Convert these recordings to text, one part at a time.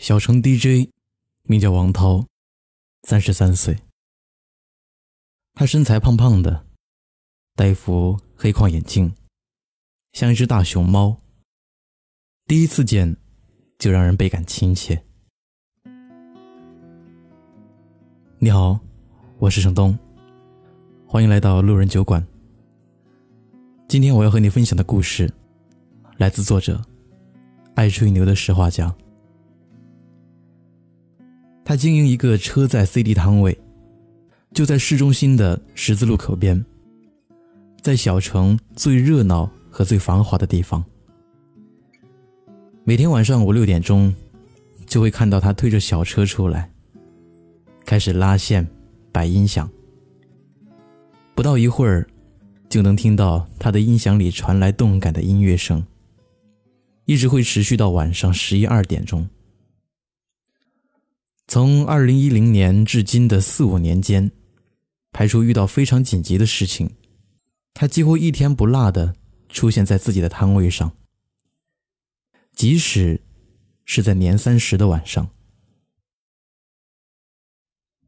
小城 DJ，名叫王涛，三十三岁。他身材胖胖的，戴一副黑框眼镜，像一只大熊猫。第一次见，就让人倍感亲切。你好，我是程东，欢迎来到路人酒馆。今天我要和你分享的故事，来自作者爱吹牛的石画家。他经营一个车载 CD 摊位，就在市中心的十字路口边，在小城最热闹和最繁华的地方。每天晚上五六点钟，就会看到他推着小车出来，开始拉线、摆音响。不到一会儿，就能听到他的音响里传来动感的音乐声，一直会持续到晚上十一二点钟。从二零一零年至今的四五年间，排除遇到非常紧急的事情，他几乎一天不落的出现在自己的摊位上。即使是在年三十的晚上，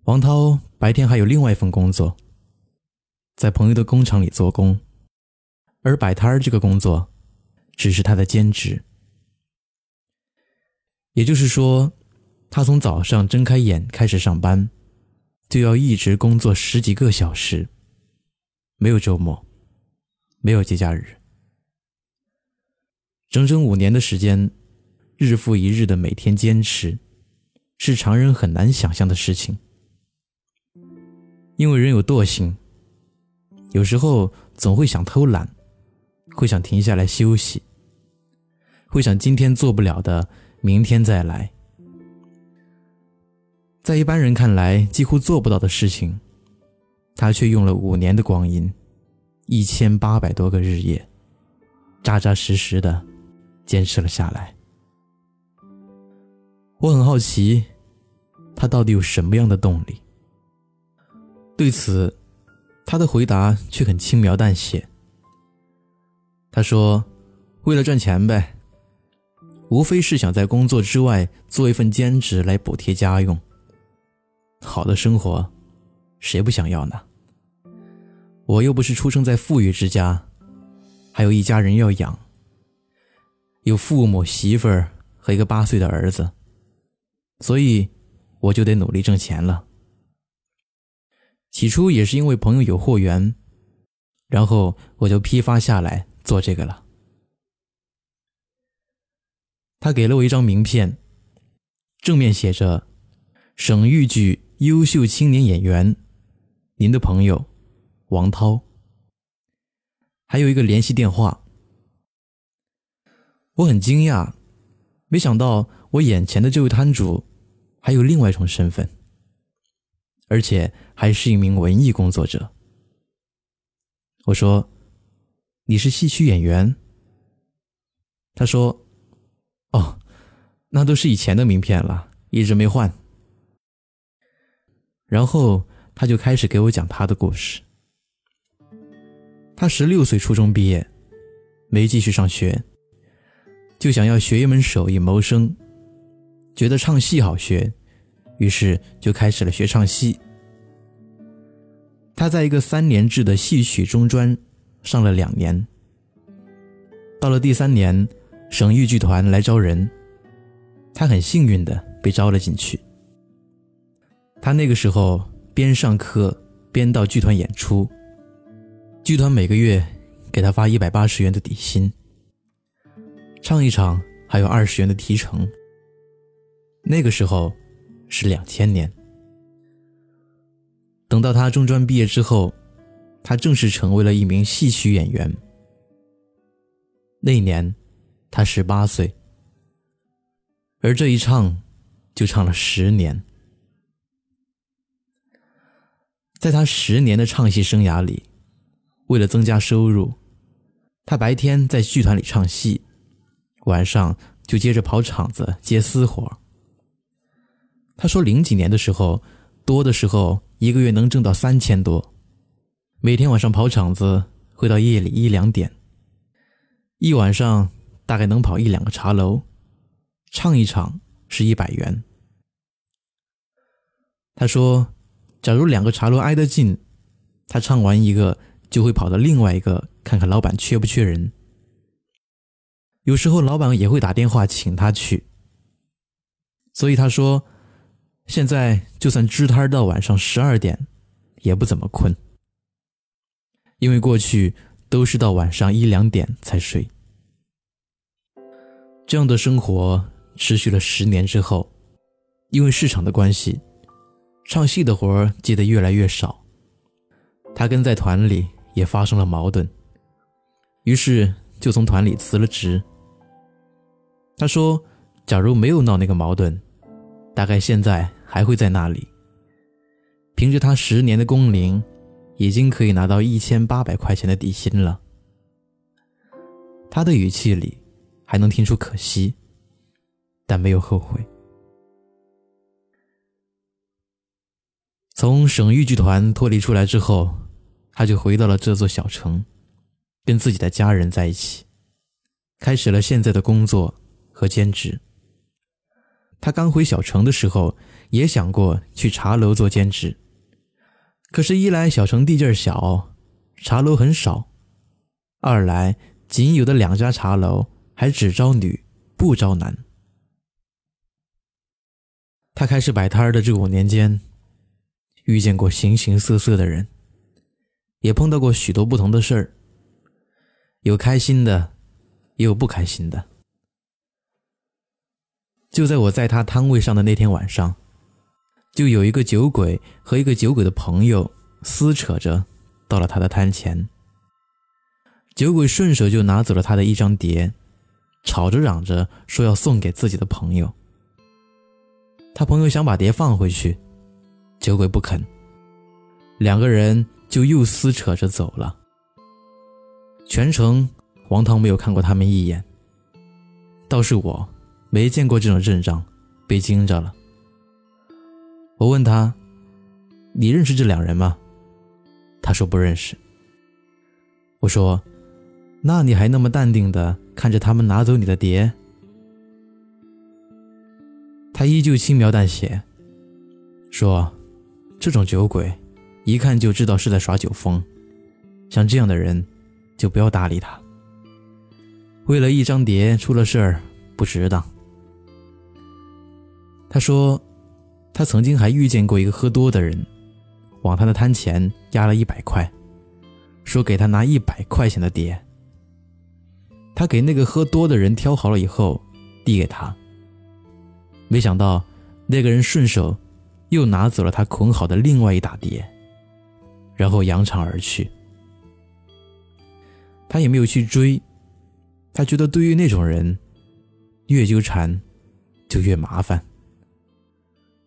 王涛白天还有另外一份工作，在朋友的工厂里做工，而摆摊儿这个工作只是他的兼职。也就是说。他从早上睁开眼开始上班，就要一直工作十几个小时，没有周末，没有节假日，整整五年的时间，日复一日的每天坚持，是常人很难想象的事情。因为人有惰性，有时候总会想偷懒，会想停下来休息，会想今天做不了的，明天再来。在一般人看来几乎做不到的事情，他却用了五年的光阴，一千八百多个日夜，扎扎实实的坚持了下来。我很好奇，他到底有什么样的动力？对此，他的回答却很轻描淡写。他说：“为了赚钱呗，无非是想在工作之外做一份兼职来补贴家用。”好的生活，谁不想要呢？我又不是出生在富裕之家，还有一家人要养，有父母、媳妇儿和一个八岁的儿子，所以我就得努力挣钱了。起初也是因为朋友有货源，然后我就批发下来做这个了。他给了我一张名片，正面写着“省豫剧”。优秀青年演员，您的朋友王涛。还有一个联系电话。我很惊讶，没想到我眼前的这位摊主还有另外一种身份，而且还是一名文艺工作者。我说：“你是戏曲演员？”他说：“哦，那都是以前的名片了，一直没换。”然后他就开始给我讲他的故事。他十六岁初中毕业，没继续上学，就想要学一门手艺谋生，觉得唱戏好学，于是就开始了学唱戏。他在一个三年制的戏曲中专上了两年，到了第三年，省豫剧团来招人，他很幸运的被招了进去。他那个时候边上课边到剧团演出，剧团每个月给他发一百八十元的底薪，唱一场还有二十元的提成。那个时候是两千年。等到他中专毕业之后，他正式成为了一名戏曲演员。那年他十八岁，而这一唱就唱了十年。在他十年的唱戏生涯里，为了增加收入，他白天在剧团里唱戏，晚上就接着跑场子接私活。他说，零几年的时候，多的时候一个月能挣到三千多，每天晚上跑场子会到夜里一两点，一晚上大概能跑一两个茶楼，唱一场是一百元。他说，假如两个茶楼挨得近，他唱完一个就会跑到另外一个看看老板缺不缺人。有时候老板也会打电话请他去。所以他说，现在就算支摊到晚上十二点，也不怎么困，因为过去都是到晚上一两点才睡。这样的生活持续了十年之后，因为市场的关系，唱戏的活儿接得越来越少，他跟在团里也发生了矛盾，于是就从团里辞了职。他说。假如没有闹那个矛盾，大概现在还会在那里。凭着他十年的工龄，已经可以拿到一千八百块钱的底薪了。他的语气里还能听出可惜，但没有后悔。从省豫剧团脱离出来之后，他就回到了这座小城，跟自己的家人在一起，开始了现在的工作和兼职。他刚回小城的时候，也想过去茶楼做兼职，可是，一来小城地界小，茶楼很少；二来仅有的两家茶楼还只招女不招男。他开始摆摊的这五年间，遇见过形形色色的人，也碰到过许多不同的事儿，有开心的，也有不开心的。就在我在他摊位上的那天晚上，就有一个酒鬼和一个酒鬼的朋友撕扯着到了他的摊前。酒鬼顺手就拿走了他的一张碟，吵着嚷着说要送给自己的朋友。他朋友想把碟放回去，酒鬼不肯，两个人就又撕扯着走了。全程王涛没有看过他们一眼，倒是我。没见过这种阵仗，被惊着了。我问他：“你认识这两人吗？”他说不认识。我说：“那你还那么淡定的看着他们拿走你的碟？”他依旧轻描淡写说：“这种酒鬼，一看就知道是在耍酒疯，像这样的人，就不要搭理他。为了一张碟出了事儿，不值当。”他说，他曾经还遇见过一个喝多的人，往他的摊前压了一百块，说给他拿一百块钱的碟。他给那个喝多的人挑好了以后，递给他。没想到，那个人顺手又拿走了他捆好的另外一打碟，然后扬长而去。他也没有去追，他觉得对于那种人，越纠缠就越麻烦。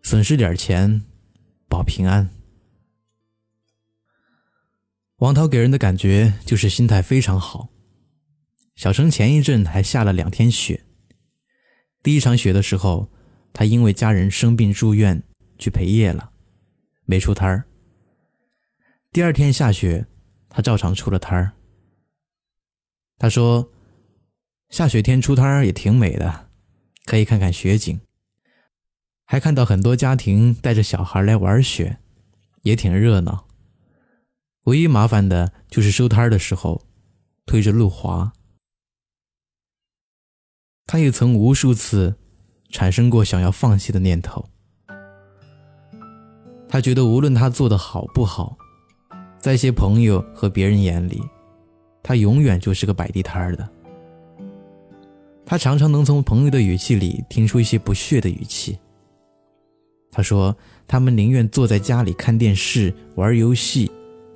损失点钱，保平安。王涛给人的感觉就是心态非常好。小城前一阵还下了两天雪，第一场雪的时候，他因为家人生病住院去陪夜了，没出摊儿。第二天下雪，他照常出了摊儿。他说：“下雪天出摊儿也挺美的，可以看看雪景。”还看到很多家庭带着小孩来玩雪，也挺热闹。唯一麻烦的就是收摊的时候，推着路滑。他也曾无数次产生过想要放弃的念头。他觉得无论他做的好不好，在一些朋友和别人眼里，他永远就是个摆地摊儿的。他常常能从朋友的语气里听出一些不屑的语气。他说：“他们宁愿坐在家里看电视、玩游戏，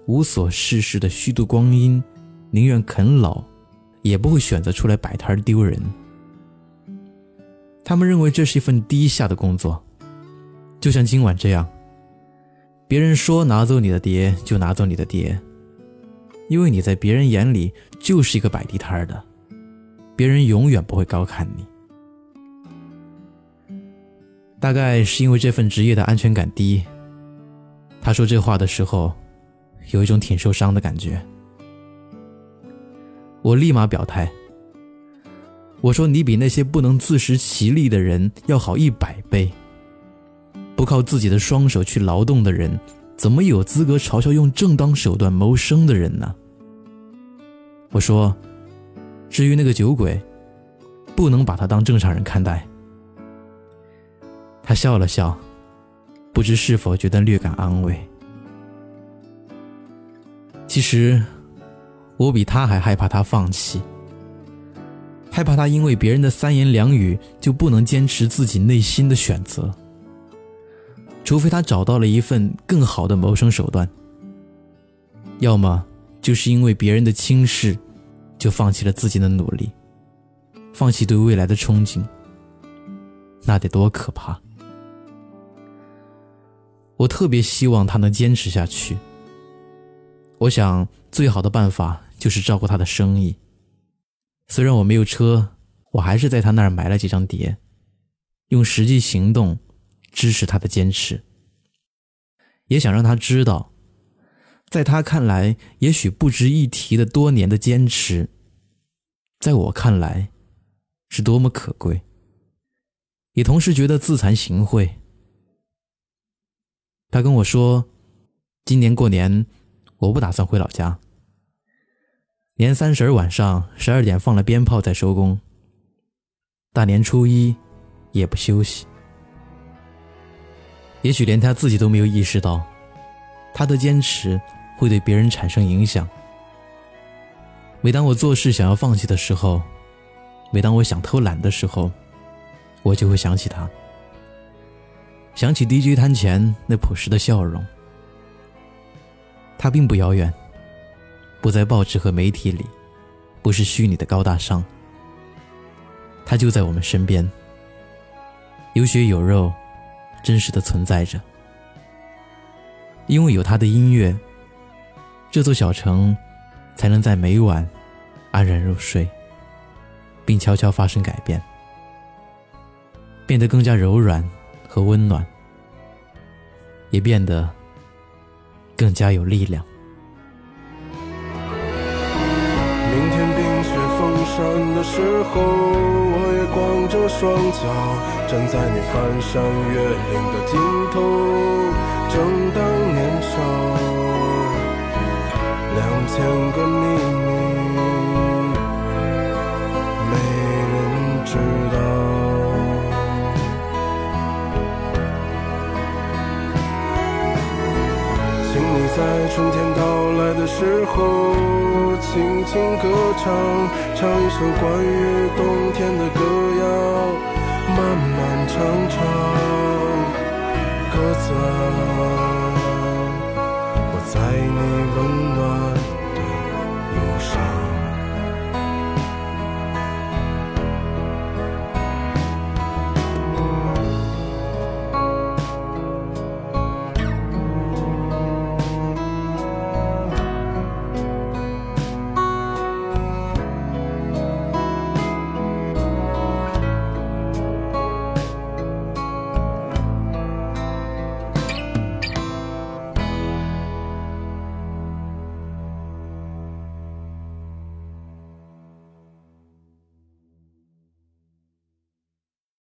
无所事事的虚度光阴，宁愿啃老，也不会选择出来摆摊丢人。他们认为这是一份低下的工作，就像今晚这样。别人说拿走你的碟就拿走你的碟，因为你在别人眼里就是一个摆地摊的，别人永远不会高看你。”大概是因为这份职业的安全感低，他说这话的时候，有一种挺受伤的感觉。我立马表态：我说你比那些不能自食其力的人要好一百倍。不靠自己的双手去劳动的人，怎么有资格嘲笑用正当手段谋生的人呢？我说，至于那个酒鬼，不能把他当正常人看待。他笑了笑，不知是否觉得略感安慰。其实，我比他还害怕他放弃，害怕他因为别人的三言两语就不能坚持自己内心的选择。除非他找到了一份更好的谋生手段，要么就是因为别人的轻视，就放弃了自己的努力，放弃对未来的憧憬，那得多可怕！我特别希望他能坚持下去。我想最好的办法就是照顾他的生意。虽然我没有车，我还是在他那儿买了几张碟，用实际行动。支持他的坚持，也想让他知道，在他看来也许不值一提的多年的坚持，在我看来是多么可贵。也同时觉得自惭形秽。他跟我说，今年过年我不打算回老家，年三十晚上十二点放了鞭炮再收工，大年初一也不休息。也许连他自己都没有意识到，他的坚持会对别人产生影响。每当我做事想要放弃的时候，每当我想偷懒的时候，我就会想起他，想起 DJ 摊前那朴实的笑容。他并不遥远，不在报纸和媒体里，不是虚拟的高大上。他就在我们身边，有血有肉。真实的存在着，因为有他的音乐，这座小城才能在每晚安然入睡，并悄悄发生改变，变得更加柔软和温暖，也变得更加有力量。明天冰雪封山的时候。光着双脚站在你翻山越岭的尽头，正当年少，两千个秘密没人知道。请你在春天到来的时候。轻轻歌唱，唱一首关于冬天的歌谣，漫漫长长，鸽子啊，我在你温暖的路上。